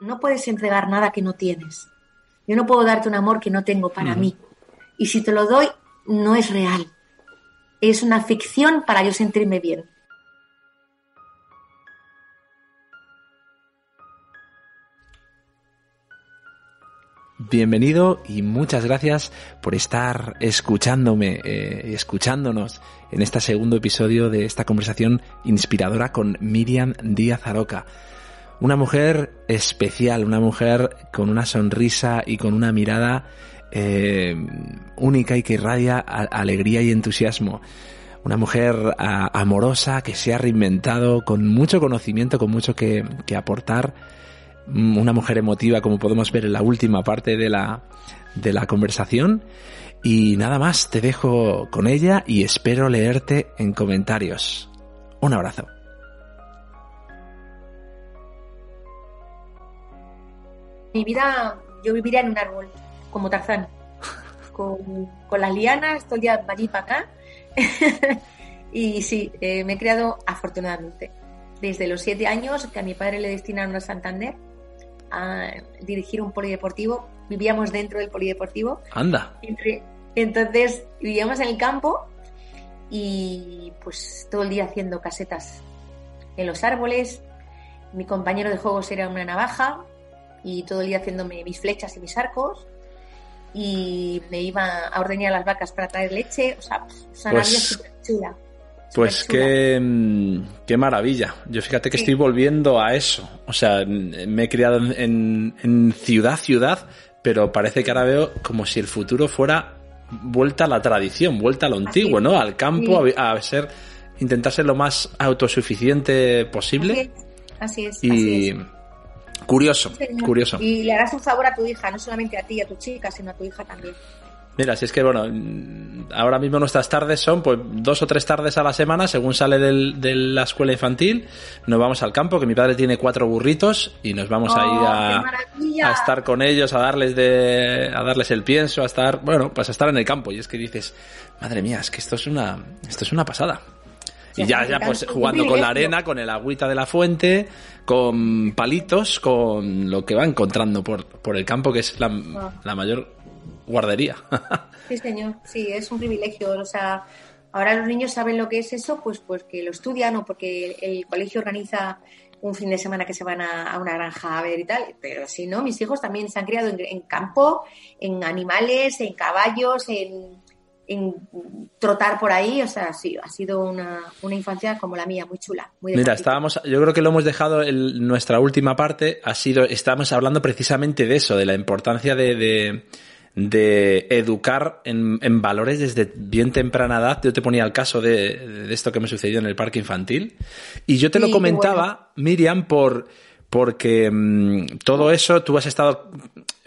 no puedes entregar nada que no tienes. Yo no puedo darte un amor que no tengo para mí. Y si te lo doy, no es real. Es una ficción para yo sentirme bien. Bienvenido y muchas gracias por estar escuchándome eh, y escuchándonos en este segundo episodio de esta conversación inspiradora con Miriam Díaz Aroca. Una mujer especial, una mujer con una sonrisa y con una mirada eh, única y que irradia alegría y entusiasmo. Una mujer amorosa que se ha reinventado con mucho conocimiento, con mucho que, que aportar Mm, una mujer emotiva como podemos ver en la última parte de la, de la conversación. Y nada más, te dejo con ella y espero leerte en comentarios. Un abrazo. Mi vida, yo viviría en un árbol, como Tarzán, con, con las lianas, todo el día para allí para acá. y sí, eh, me he criado afortunadamente. Desde los siete años que a mi padre le destinaron a Santander, a dirigir un polideportivo. Vivíamos dentro del polideportivo. Anda. entonces vivíamos en el campo y pues todo el día haciendo casetas en los árboles. Mi compañero de juegos era una navaja y todo el día haciéndome mis flechas y mis arcos. Y me iba a ordeñar las vacas para traer leche. O sea, una pues vida súper chula. Pues qué, mm, qué, maravilla. Yo fíjate que estoy volviendo a eso. O sea, me he criado en, ciudad, ciudad, pero parece que ahora veo como si el futuro fuera vuelta a la tradición, vuelta a lo antiguo, ¿no? Al campo, a, ser, intentar ser lo más autosuficiente posible. Así es. y curioso, curioso. Y le harás un favor a tu hija, no solamente a ti y a tu chica, sino a tu hija también. Mira, si es que, bueno, ahora mismo nuestras tardes son pues dos o tres tardes a la semana, según sale de la escuela infantil, nos vamos al campo, que mi padre tiene cuatro burritos y nos vamos a ir oh, a, estar con ellos, a darles de, a darles el pienso, a estar, bueno, pues a estar en el campo. Y es que dices, madre mía, es que esto es una, esto es una pasada. Y ya, ya pues jugando con la arena, con el agüita de la fuente, con palitos, con lo que va encontrando por, por el campo, que es la, la mayor guardería. sí, señor, sí, es un privilegio. O sea, ahora los niños saben lo que es eso, pues, pues que lo estudian o porque el colegio organiza un fin de semana que se van a, una granja a ver y tal, pero si no, mis hijos también se han criado en, campo, en animales, en caballos, en, trotar por ahí, o sea, sí, ha sido una, infancia como la mía, muy chula. Muy Mira, estábamos, yo creo que lo hemos dejado en nuestra última parte, ha sido, estábamos hablando precisamente de eso, de la importancia de de educar en, en, valores desde bien temprana edad. Yo te ponía el caso de, de, esto que me sucedió en el parque infantil. Y yo te lo comentaba, Miriam, por, porque mm, todo eso, tú has estado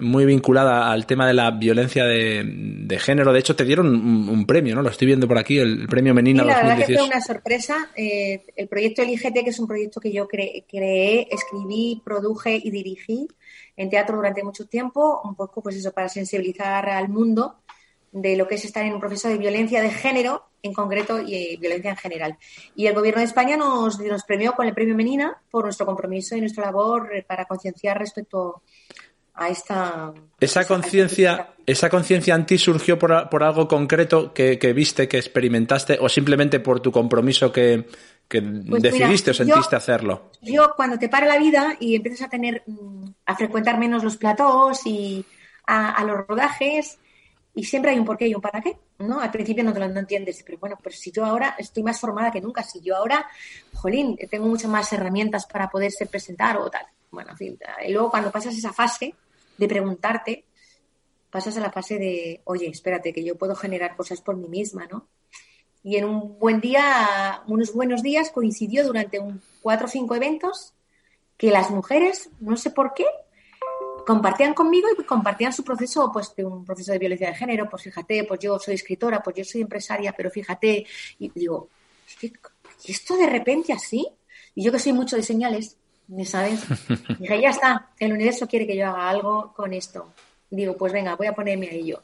muy vinculada al tema de la violencia de, de género. De hecho, te dieron un, premio, ¿no? Lo estoy viendo por aquí, el premio Menina sí, la verdad que fue una sorpresa. Eh, el proyecto LIGT, que es un proyecto que yo creé, escribí, produje y dirigí, en teatro durante mucho tiempo, un poco pues eso, para sensibilizar al mundo de lo que es estar en un proceso de violencia de género en concreto y eh, violencia en general. Y el Gobierno de España nos, nos premió con el Premio Menina por nuestro compromiso y nuestra labor para concienciar respecto a esta... Esa conciencia esa conciencia en ti surgió por, por algo concreto que, que, viste, que experimentaste o simplemente por tu compromiso que, que pues decidiste o sentiste hacerlo? Yo cuando te para la vida y empiezas a tener, mm, a frecuentar menos los platós y a, los rodajes, y siempre hay un porqué y un para qué, ¿no? Al principio no te lo entiendes, pero bueno, pero si yo ahora estoy más formada que nunca, si yo ahora, jolín, tengo muchas más herramientas para poderse presentar o tal. Bueno, en fin, y luego cuando pasas esa fase de preguntarte, pasas a la fase de, oye, espérate, que yo puedo generar cosas por mí misma, ¿no? Y en un buen día, unos buenos días, coincidió durante un cuatro o cinco eventos que las mujeres, no sé por qué, compartían conmigo y compartían su proceso, pues de un proceso de violencia de género, pues fíjate, pues yo soy escritora, pues yo soy empresaria, pero fíjate, y digo, ¿y esto de repente así? Y yo que soy mucho de señales, ¿me sabes? Dije, ya está, el universo quiere que yo haga algo con esto. Digo, pues venga, voy a ponerme ahí yo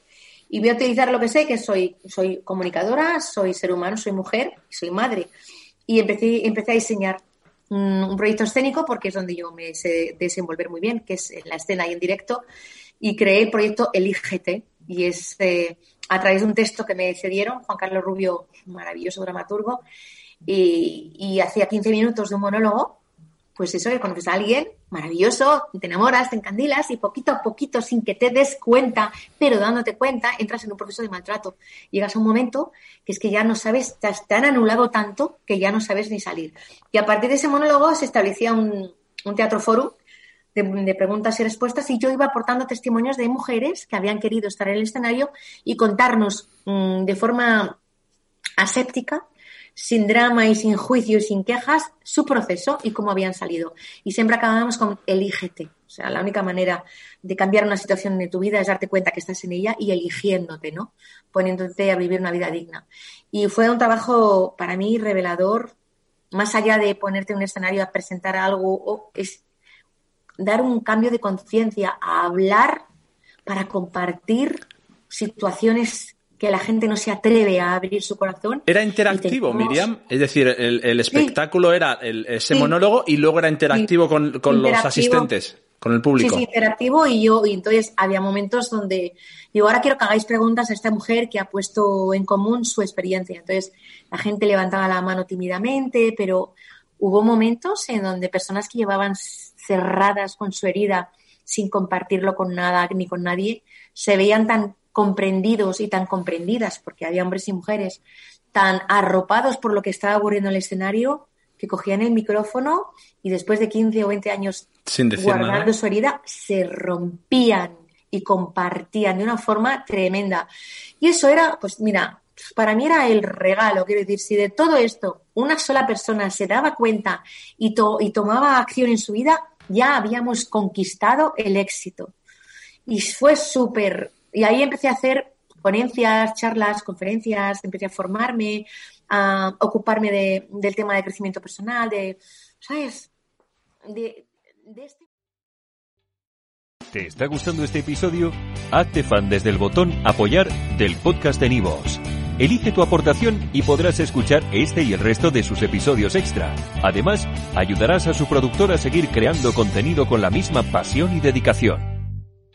y voy a utilizar lo que sé, que soy, soy comunicadora, soy ser humano, soy mujer, soy madre. Y empecé, empecé a diseñar. un proyecto escénico porque es donde yo me sé desenvolver muy bien, que es en la escena y en directo, y creé el proyecto Elígete, y es eh, a través de un texto que me cedieron, Juan Carlos Rubio, maravilloso dramaturgo, y, y hacía 15 minutos de un monólogo, pues eso, que conoces a alguien maravilloso, te enamoras, te encandilas y poquito a poquito, sin que te des cuenta, pero dándote cuenta, entras en un proceso de maltrato. Llegas a un momento que es que ya no sabes, te, han anulado tanto que ya no sabes ni salir. Y a partir de ese monólogo se establecía un, teatro forum de, preguntas y respuestas y yo iba aportando testimonios de mujeres que habían querido estar en el escenario y contarnos mm, de forma aséptica sin drama y sin juicio y sin quejas, su proceso y cómo habían salido. Y siempre acabamos con elígete. O sea, la única manera de cambiar una situación de tu vida es darte cuenta que estás en ella y eligiéndote, ¿no? Poniéndote a vivir una vida digna. Y fue un trabajo para mí revelador, más allá de ponerte en un escenario a presentar algo, es dar un cambio de conciencia, a hablar para compartir situaciones que la gente no se atreve a abrir su corazón. Era interactivo, Miriam. Es decir, el, espectáculo era ese monólogo y luego era interactivo con, los asistentes, con el público. Sí, sí, interactivo y yo, y entonces había momentos donde digo, ahora quiero que hagáis preguntas a esta mujer que ha puesto en común su experiencia. Entonces la gente levantaba la mano tímidamente, pero hubo momentos en donde personas que llevaban cerradas con su herida sin compartirlo con nada ni con nadie, se veían tan comprendidos y tan comprendidas, porque había hombres y mujeres tan arropados por lo que estaba ocurriendo en el escenario que cogían el micrófono y después de 15 o 20 años guardando su herida, se rompían y compartían de una forma tremenda. Y eso era, pues mira, para mí era el regalo, quiero decir, si de todo esto una sola persona se daba cuenta y, y tomaba acción en su vida, ya habíamos conquistado el éxito. Y fue súper y ahí empecé a hacer ponencias, charlas, conferencias, empecé a formarme, a ocuparme del tema de crecimiento personal, de, ¿sabes? De, este... ¿Te está gustando este episodio? Hazte fan desde el botón apoyar del podcast de Nivos. Elige tu aportación y podrás escuchar este y el resto de sus episodios extra. Además, ayudarás a su productor a seguir creando contenido con la misma pasión y dedicación.